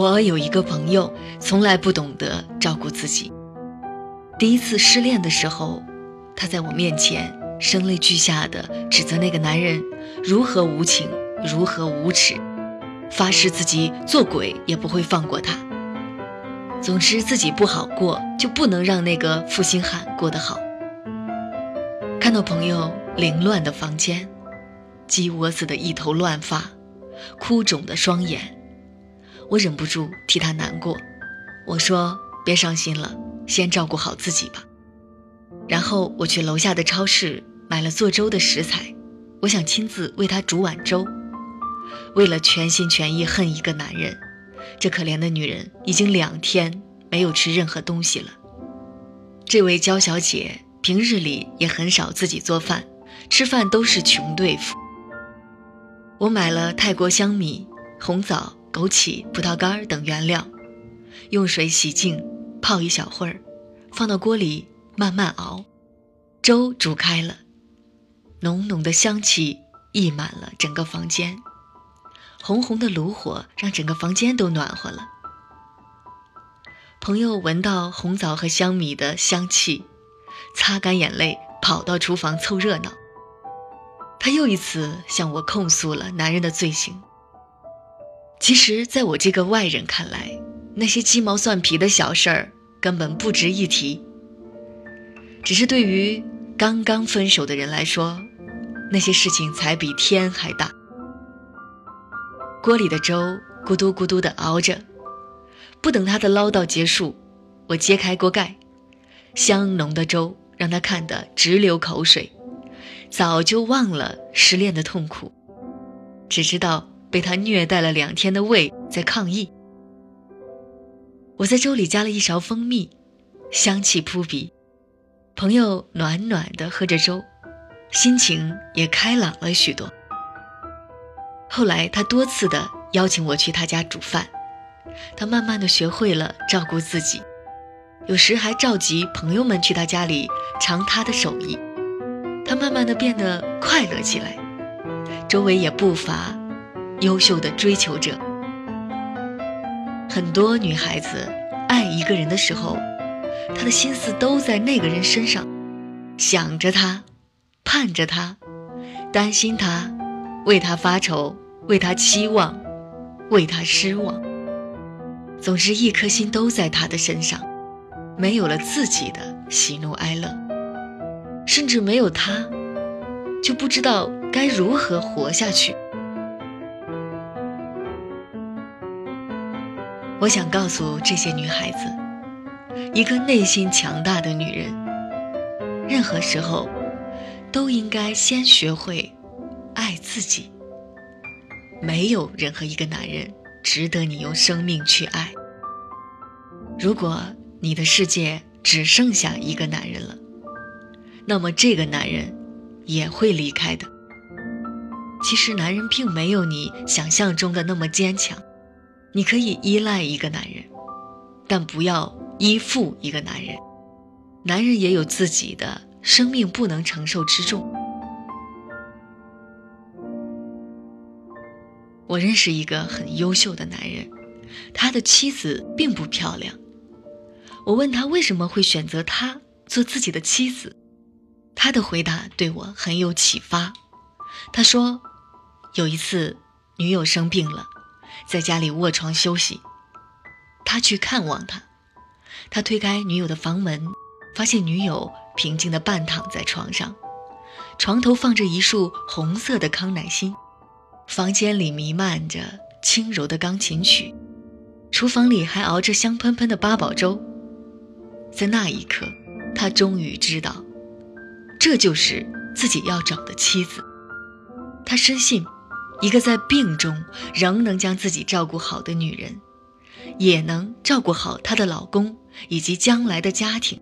我有一个朋友，从来不懂得照顾自己。第一次失恋的时候，他在我面前声泪俱下的指责那个男人如何无情，如何无耻，发誓自己做鬼也不会放过他。总之自己不好过，就不能让那个负心汉过得好。看到朋友凌乱的房间，鸡窝子的一头乱发，哭肿的双眼。我忍不住替他难过，我说：“别伤心了，先照顾好自己吧。”然后我去楼下的超市买了做粥的食材，我想亲自为他煮碗粥。为了全心全意恨一个男人，这可怜的女人已经两天没有吃任何东西了。这位焦小姐平日里也很少自己做饭，吃饭都是穷对付。我买了泰国香米、红枣。枸杞、葡萄干等原料，用水洗净，泡一小会儿，放到锅里慢慢熬。粥煮开了，浓浓的香气溢满了整个房间，红红的炉火让整个房间都暖和了。朋友闻到红枣和香米的香气，擦干眼泪，跑到厨房凑热闹。他又一次向我控诉了男人的罪行。其实，在我这个外人看来，那些鸡毛蒜皮的小事儿根本不值一提。只是对于刚刚分手的人来说，那些事情才比天还大。锅里的粥咕嘟咕嘟地熬着，不等他的唠叨结束，我揭开锅盖，香浓的粥让他看得直流口水，早就忘了失恋的痛苦，只知道。被他虐待了两天的胃在抗议。我在粥里加了一勺蜂蜜，香气扑鼻。朋友暖暖的喝着粥，心情也开朗了许多。后来他多次的邀请我去他家煮饭，他慢慢的学会了照顾自己，有时还召集朋友们去他家里尝他的手艺。他慢慢的变得快乐起来，周围也不乏。优秀的追求者，很多女孩子爱一个人的时候，她的心思都在那个人身上，想着他，盼着他，担心他，为他发愁，为他期望，为他失望。总之，一颗心都在他的身上，没有了自己的喜怒哀乐，甚至没有他，就不知道该如何活下去。我想告诉这些女孩子，一个内心强大的女人，任何时候都应该先学会爱自己。没有任何一个男人值得你用生命去爱。如果你的世界只剩下一个男人了，那么这个男人也会离开的。其实，男人并没有你想象中的那么坚强。你可以依赖一个男人，但不要依附一个男人。男人也有自己的生命不能承受之重。我认识一个很优秀的男人，他的妻子并不漂亮。我问他为什么会选择他做自己的妻子，他的回答对我很有启发。他说，有一次女友生病了。在家里卧床休息，他去看望她。他推开女友的房门，发现女友平静地半躺在床上，床头放着一束红色的康乃馨，房间里弥漫着轻柔的钢琴曲，厨房里还熬着香喷喷的八宝粥。在那一刻，他终于知道，这就是自己要找的妻子。他深信。一个在病中仍能将自己照顾好的女人，也能照顾好她的老公以及将来的家庭。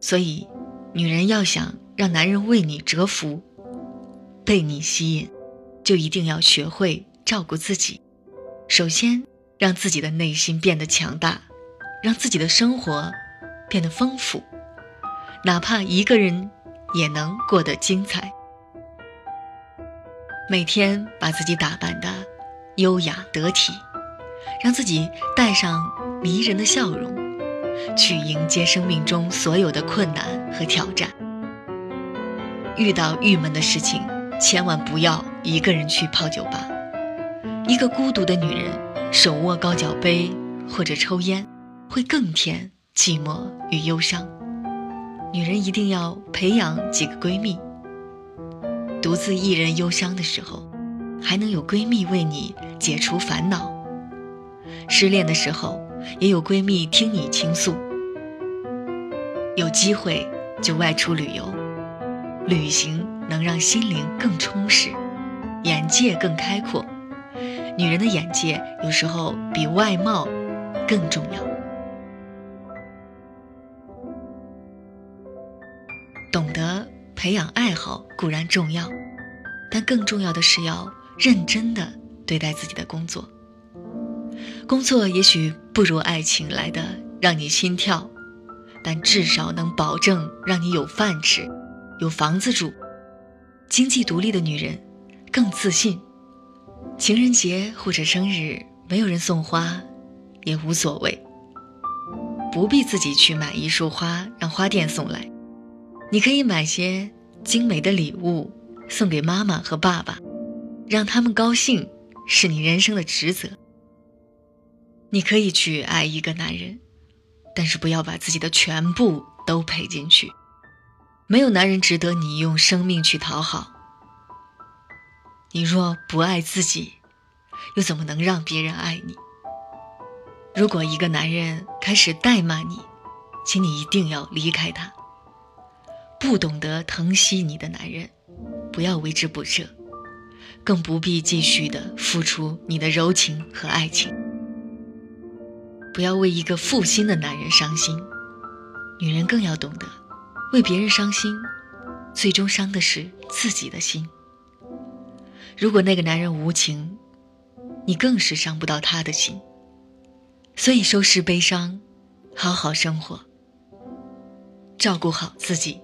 所以，女人要想让男人为你折服、被你吸引，就一定要学会照顾自己。首先，让自己的内心变得强大，让自己的生活变得丰富，哪怕一个人。也能过得精彩。每天把自己打扮的优雅得体，让自己带上迷人的笑容，去迎接生命中所有的困难和挑战。遇到郁闷的事情，千万不要一个人去泡酒吧。一个孤独的女人，手握高脚杯或者抽烟，会更添寂寞与忧伤。女人一定要培养几个闺蜜。独自一人忧伤的时候，还能有闺蜜为你解除烦恼；失恋的时候，也有闺蜜听你倾诉。有机会就外出旅游，旅行能让心灵更充实，眼界更开阔。女人的眼界有时候比外貌更重要。培养爱好固然重要，但更重要的是要认真的对待自己的工作。工作也许不如爱情来的让你心跳，但至少能保证让你有饭吃，有房子住。经济独立的女人更自信。情人节或者生日，没有人送花，也无所谓。不必自己去买一束花，让花店送来。你可以买些精美的礼物送给妈妈和爸爸，让他们高兴，是你人生的职责。你可以去爱一个男人，但是不要把自己的全部都赔进去。没有男人值得你用生命去讨好。你若不爱自己，又怎么能让别人爱你？如果一个男人开始怠慢你，请你一定要离开他。不懂得疼惜你的男人，不要为之不舍，更不必继续的付出你的柔情和爱情。不要为一个负心的男人伤心，女人更要懂得，为别人伤心，最终伤的是自己的心。如果那个男人无情，你更是伤不到他的心。所以收拾悲伤，好好生活，照顾好自己，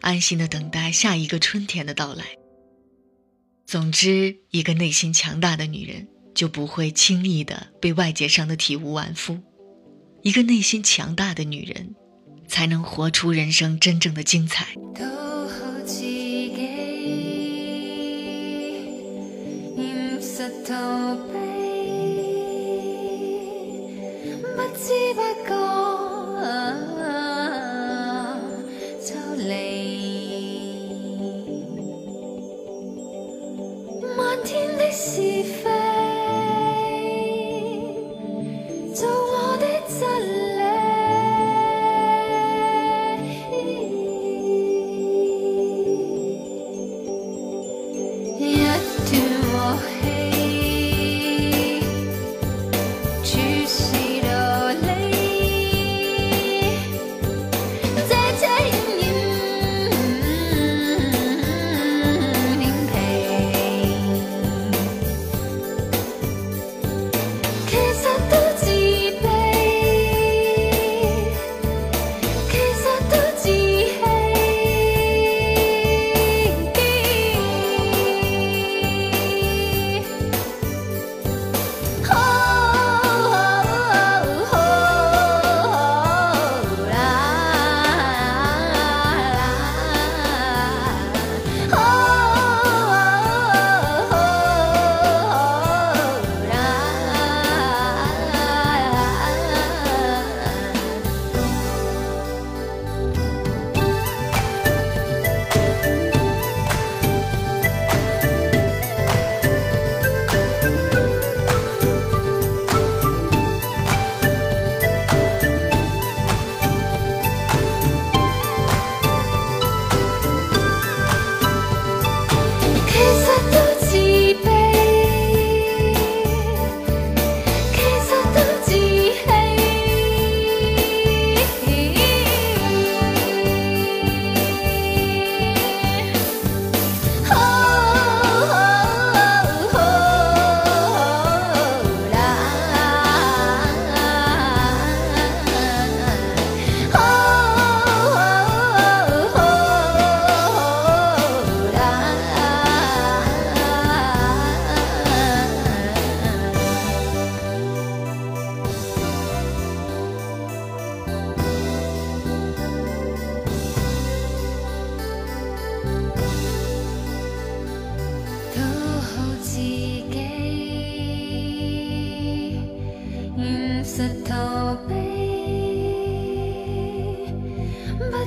安心的等待下一个春天的到来。总之，一个内心强大的女人就不会轻易的被外界伤得体无完肤。一个内心强大的女人，才能活出人生真正的精彩。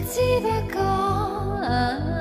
记得，我爱。